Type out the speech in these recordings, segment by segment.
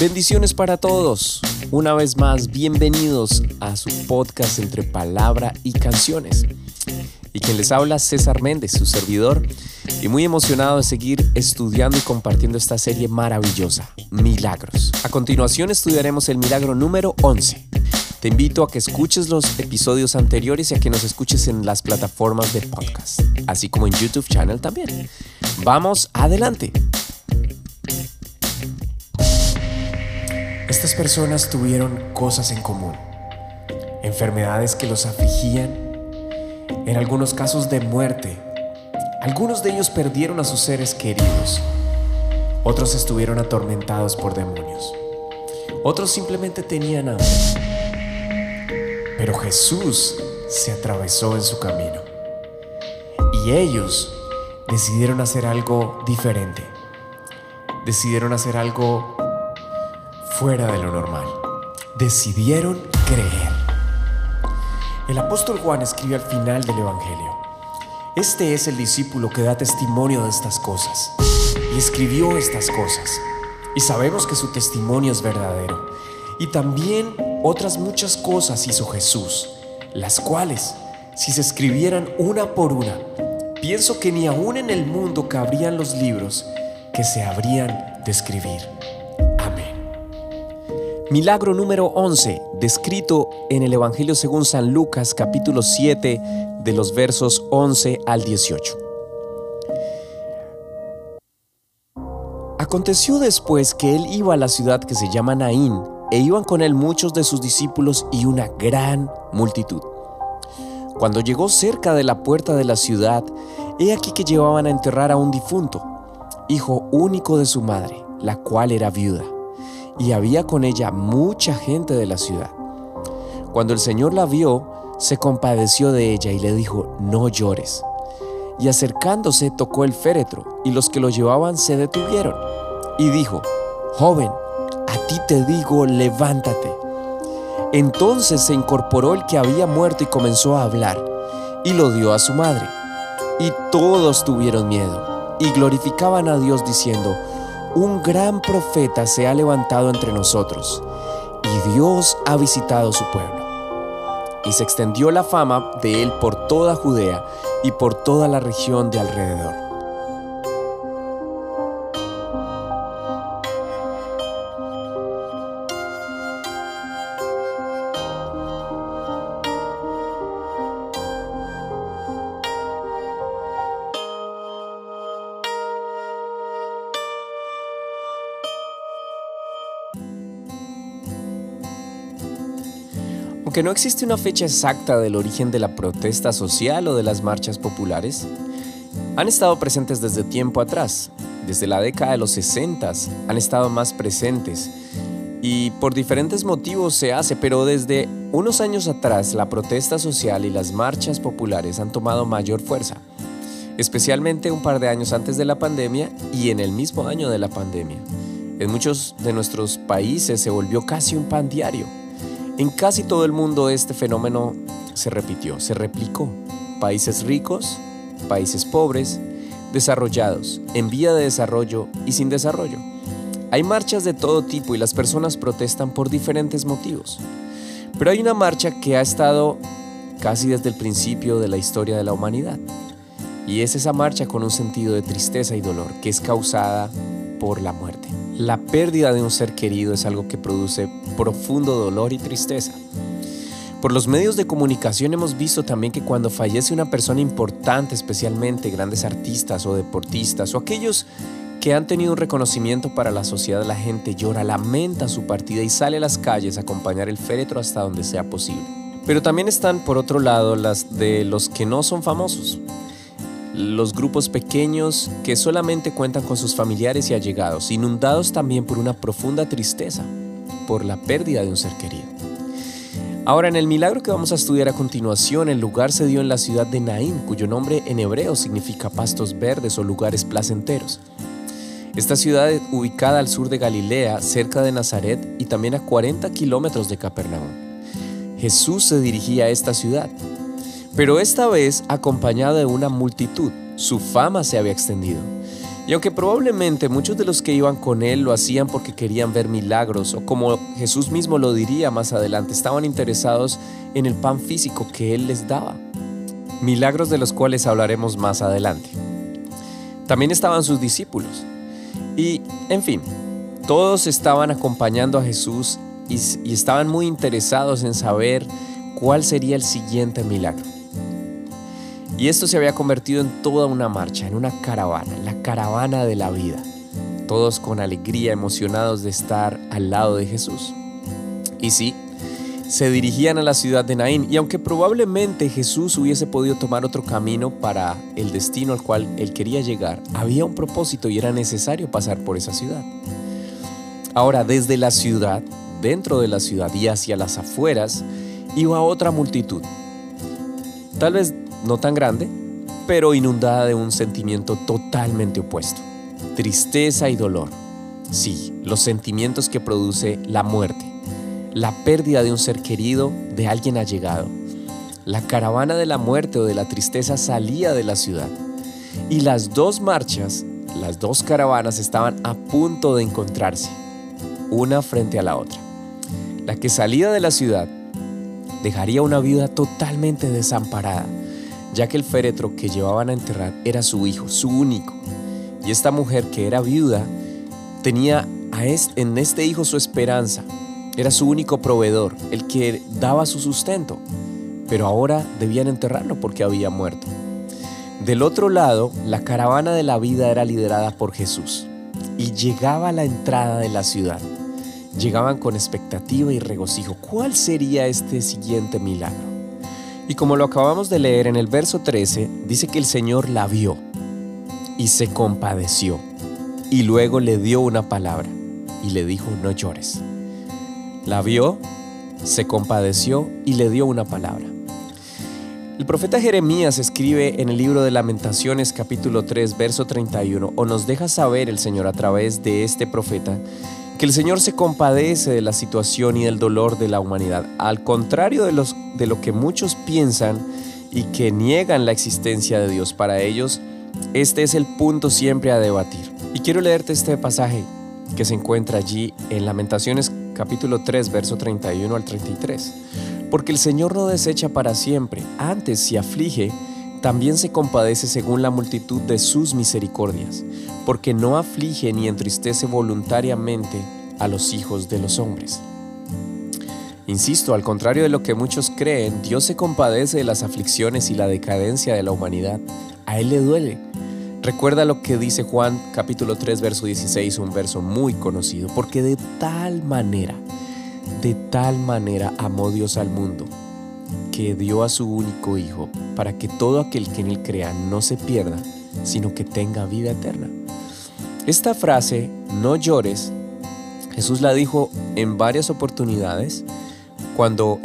Bendiciones para todos. Una vez más, bienvenidos a su podcast entre palabra y canciones. Y quien les habla, César Méndez, su servidor, y muy emocionado de seguir estudiando y compartiendo esta serie maravillosa, Milagros. A continuación estudiaremos el milagro número 11. Te invito a que escuches los episodios anteriores y a que nos escuches en las plataformas de podcast, así como en YouTube Channel también. Vamos adelante. Estas personas tuvieron cosas en común, enfermedades que los afligían, en algunos casos de muerte. Algunos de ellos perdieron a sus seres queridos, otros estuvieron atormentados por demonios, otros simplemente tenían hambre. Pero Jesús se atravesó en su camino. Y ellos decidieron hacer algo diferente, decidieron hacer algo fuera de lo normal. Decidieron creer. El apóstol Juan escribe al final del Evangelio. Este es el discípulo que da testimonio de estas cosas y escribió estas cosas. Y sabemos que su testimonio es verdadero. Y también otras muchas cosas hizo Jesús, las cuales, si se escribieran una por una, pienso que ni aún en el mundo cabrían los libros que se habrían de escribir. Milagro número 11, descrito en el Evangelio según San Lucas capítulo 7 de los versos 11 al 18. Aconteció después que él iba a la ciudad que se llama Naín, e iban con él muchos de sus discípulos y una gran multitud. Cuando llegó cerca de la puerta de la ciudad, he aquí que llevaban a enterrar a un difunto, hijo único de su madre, la cual era viuda y había con ella mucha gente de la ciudad. Cuando el Señor la vio, se compadeció de ella y le dijo, no llores. Y acercándose tocó el féretro, y los que lo llevaban se detuvieron. Y dijo, joven, a ti te digo, levántate. Entonces se incorporó el que había muerto y comenzó a hablar, y lo dio a su madre. Y todos tuvieron miedo, y glorificaban a Dios diciendo, un gran profeta se ha levantado entre nosotros, y Dios ha visitado su pueblo. Y se extendió la fama de él por toda Judea y por toda la región de alrededor. Aunque no existe una fecha exacta del origen de la protesta social o de las marchas populares, han estado presentes desde tiempo atrás. Desde la década de los 60 han estado más presentes y por diferentes motivos se hace, pero desde unos años atrás la protesta social y las marchas populares han tomado mayor fuerza, especialmente un par de años antes de la pandemia y en el mismo año de la pandemia. En muchos de nuestros países se volvió casi un pan diario. En casi todo el mundo este fenómeno se repitió, se replicó. Países ricos, países pobres, desarrollados, en vía de desarrollo y sin desarrollo. Hay marchas de todo tipo y las personas protestan por diferentes motivos. Pero hay una marcha que ha estado casi desde el principio de la historia de la humanidad. Y es esa marcha con un sentido de tristeza y dolor que es causada por la muerte. La pérdida de un ser querido es algo que produce profundo dolor y tristeza. Por los medios de comunicación hemos visto también que cuando fallece una persona importante, especialmente grandes artistas o deportistas o aquellos que han tenido un reconocimiento para la sociedad, la gente llora, lamenta su partida y sale a las calles a acompañar el féretro hasta donde sea posible. Pero también están por otro lado las de los que no son famosos, los grupos pequeños que solamente cuentan con sus familiares y allegados, inundados también por una profunda tristeza por la pérdida de un ser querido. Ahora, en el milagro que vamos a estudiar a continuación, el lugar se dio en la ciudad de Naín, cuyo nombre en hebreo significa pastos verdes o lugares placenteros. Esta ciudad ubicada al sur de Galilea, cerca de Nazaret y también a 40 kilómetros de Capernaum. Jesús se dirigía a esta ciudad, pero esta vez acompañado de una multitud. Su fama se había extendido. Y aunque probablemente muchos de los que iban con él lo hacían porque querían ver milagros, o como Jesús mismo lo diría más adelante, estaban interesados en el pan físico que él les daba, milagros de los cuales hablaremos más adelante. También estaban sus discípulos. Y, en fin, todos estaban acompañando a Jesús y, y estaban muy interesados en saber cuál sería el siguiente milagro. Y esto se había convertido en toda una marcha, en una caravana, la caravana de la vida. Todos con alegría, emocionados de estar al lado de Jesús. Y sí, se dirigían a la ciudad de Naín y aunque probablemente Jesús hubiese podido tomar otro camino para el destino al cual él quería llegar, había un propósito y era necesario pasar por esa ciudad. Ahora, desde la ciudad, dentro de la ciudad y hacia las afueras, iba otra multitud. Tal vez no tan grande, pero inundada de un sentimiento totalmente opuesto, tristeza y dolor. Sí, los sentimientos que produce la muerte, la pérdida de un ser querido, de alguien allegado. La caravana de la muerte o de la tristeza salía de la ciudad y las dos marchas, las dos caravanas estaban a punto de encontrarse, una frente a la otra. La que salía de la ciudad dejaría una viuda totalmente desamparada, ya que el féretro que llevaban a enterrar era su hijo, su único. Y esta mujer que era viuda tenía en este hijo su esperanza, era su único proveedor, el que daba su sustento, pero ahora debían enterrarlo porque había muerto. Del otro lado, la caravana de la vida era liderada por Jesús y llegaba a la entrada de la ciudad. Llegaban con expectativa y regocijo. ¿Cuál sería este siguiente milagro? Y como lo acabamos de leer en el verso 13, dice que el Señor la vio y se compadeció y luego le dio una palabra y le dijo, no llores. La vio, se compadeció y le dio una palabra. El profeta Jeremías escribe en el libro de Lamentaciones capítulo 3 verso 31 o nos deja saber el Señor a través de este profeta que el Señor se compadece de la situación y del dolor de la humanidad, al contrario de, los, de lo que muchos piensan y que niegan la existencia de Dios. Para ellos, este es el punto siempre a debatir. Y quiero leerte este pasaje que se encuentra allí en Lamentaciones capítulo 3, verso 31 al 33. Porque el Señor no desecha para siempre, antes si aflige, también se compadece según la multitud de sus misericordias, porque no aflige ni entristece voluntariamente a los hijos de los hombres. Insisto, al contrario de lo que muchos creen, Dios se compadece de las aflicciones y la decadencia de la humanidad. A Él le duele. Recuerda lo que dice Juan capítulo 3 verso 16, un verso muy conocido, porque de tal manera, de tal manera amó Dios al mundo, que dio a su único Hijo, para que todo aquel que en él crea no se pierda, sino que tenga vida eterna. Esta frase, no llores, Jesús la dijo en varias oportunidades cuando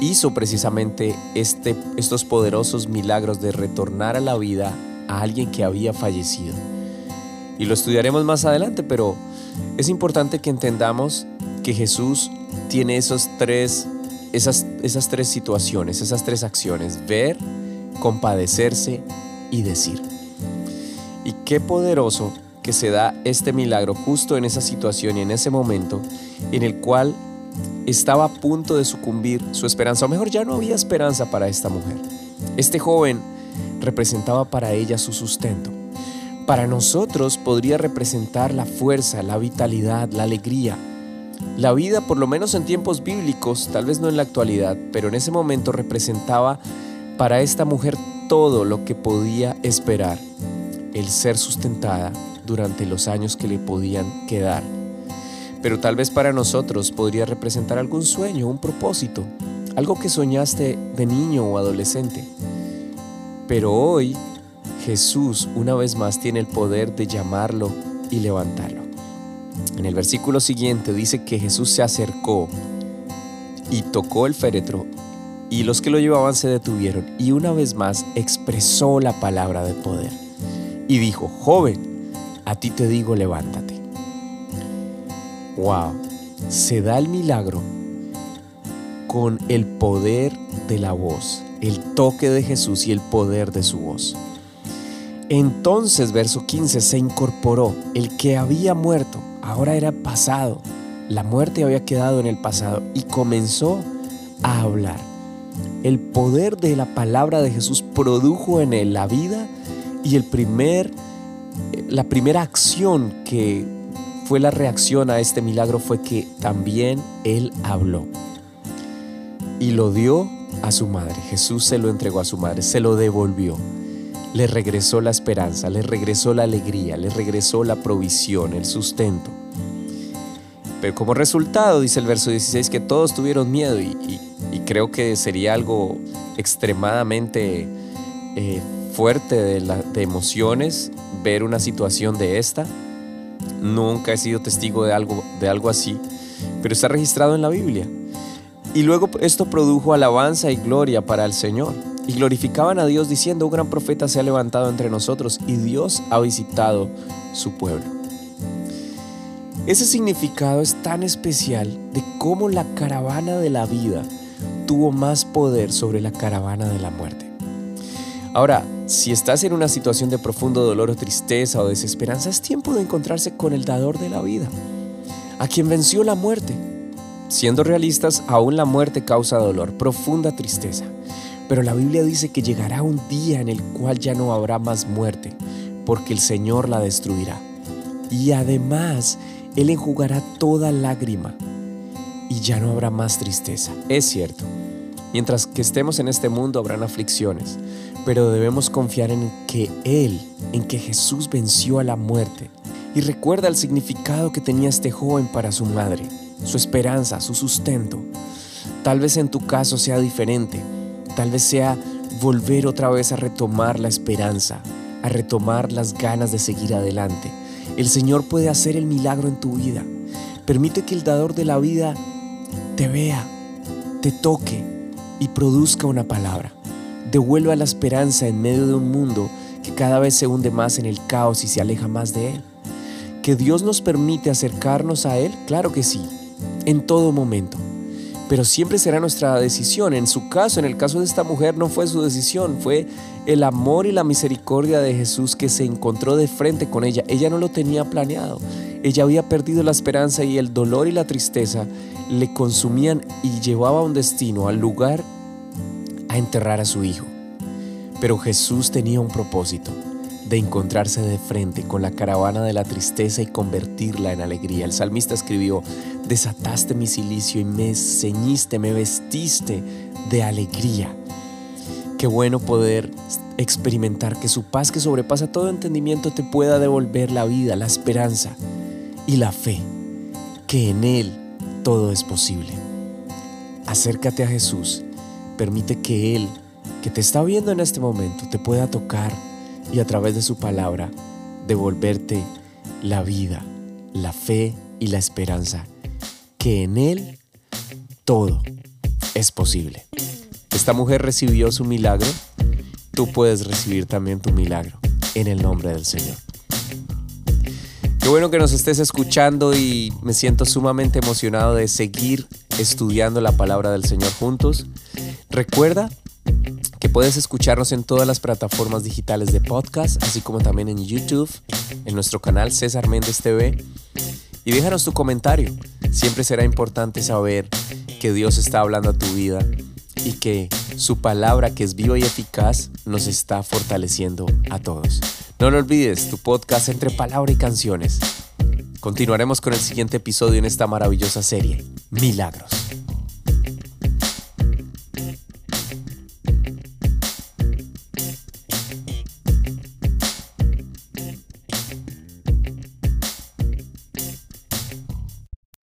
hizo precisamente este, estos poderosos milagros de retornar a la vida a alguien que había fallecido. Y lo estudiaremos más adelante, pero es importante que entendamos que Jesús tiene esos tres esas, esas tres situaciones, esas tres acciones, ver, compadecerse y decir. Y qué poderoso que se da este milagro justo en esa situación y en ese momento en el cual estaba a punto de sucumbir su esperanza, o mejor ya no había esperanza para esta mujer. Este joven representaba para ella su sustento. Para nosotros podría representar la fuerza, la vitalidad, la alegría, la vida, por lo menos en tiempos bíblicos, tal vez no en la actualidad, pero en ese momento representaba para esta mujer todo lo que podía esperar, el ser sustentada durante los años que le podían quedar. Pero tal vez para nosotros podría representar algún sueño, un propósito, algo que soñaste de niño o adolescente. Pero hoy Jesús una vez más tiene el poder de llamarlo y levantarlo. En el versículo siguiente dice que Jesús se acercó y tocó el féretro y los que lo llevaban se detuvieron y una vez más expresó la palabra de poder y dijo, joven, a ti te digo levántate. Wow, se da el milagro con el poder de la voz, el toque de Jesús y el poder de su voz. Entonces, verso 15, se incorporó el que había muerto, ahora era pasado, la muerte había quedado en el pasado y comenzó a hablar. El poder de la palabra de Jesús produjo en él la vida y el primer, la primera acción que fue la reacción a este milagro fue que también él habló y lo dio a su madre. Jesús se lo entregó a su madre, se lo devolvió. Le regresó la esperanza, le regresó la alegría, le regresó la provisión, el sustento. Pero como resultado, dice el verso 16, que todos tuvieron miedo y, creo que sería algo extremadamente eh, fuerte de, de emociones ver una situación de esta. Nunca he sido testigo de algo, de algo así, pero está registrado en la Biblia. Y luego esto produjo alabanza y gloria para el Señor. Y glorificaban a Dios diciendo, un gran profeta se ha levantado entre nosotros y Dios ha visitado su pueblo. Ese significado es tan especial de cómo la caravana de la vida tuvo más poder sobre la caravana de la muerte. Ahora, si estás en una situación de profundo dolor o tristeza o desesperanza, es tiempo de encontrarse con el dador de la vida, a quien venció la muerte Siendo realistas, aún la muerte causa dolor, profunda tristeza. Pero la Biblia dice que llegará un día en el cual ya no habrá más muerte, porque el Señor la destruirá. Y además, Él enjugará toda lágrima y ya no habrá más tristeza. Es cierto, mientras que estemos en este mundo habrán aflicciones, pero debemos confiar en que Él, en que Jesús venció a la muerte. Y recuerda el significado que tenía este joven para su madre su esperanza, su sustento. Tal vez en tu caso sea diferente, tal vez sea volver otra vez a retomar la esperanza, a retomar las ganas de seguir adelante. El Señor puede hacer el milagro en tu vida. Permite que el dador de la vida te vea, te toque y produzca una palabra. Devuelva la esperanza en medio de un mundo que cada vez se hunde más en el caos y se aleja más de Él. ¿Que Dios nos permite acercarnos a Él? Claro que sí en todo momento. Pero siempre será nuestra decisión. En su caso, en el caso de esta mujer, no fue su decisión, fue el amor y la misericordia de Jesús que se encontró de frente con ella. Ella no lo tenía planeado. Ella había perdido la esperanza y el dolor y la tristeza le consumían y llevaba a un destino, al lugar, a enterrar a su hijo. Pero Jesús tenía un propósito de encontrarse de frente con la caravana de la tristeza y convertirla en alegría. El salmista escribió, desataste mi silicio y me ceñiste, me vestiste de alegría. Qué bueno poder experimentar que su paz que sobrepasa todo entendimiento te pueda devolver la vida, la esperanza y la fe, que en Él todo es posible. Acércate a Jesús, permite que Él, que te está viendo en este momento, te pueda tocar y a través de su palabra devolverte la vida, la fe y la esperanza, que en Él todo es posible. Esta mujer recibió su milagro, tú puedes recibir también tu milagro en el nombre del Señor. Qué bueno que nos estés escuchando y me siento sumamente emocionado de seguir estudiando la palabra del Señor juntos. Recuerda puedes escucharnos en todas las plataformas digitales de podcast, así como también en YouTube, en nuestro canal César Méndez TV. Y déjanos tu comentario. Siempre será importante saber que Dios está hablando a tu vida y que su palabra, que es viva y eficaz, nos está fortaleciendo a todos. No lo olvides, tu podcast entre palabra y canciones. Continuaremos con el siguiente episodio en esta maravillosa serie, Milagros.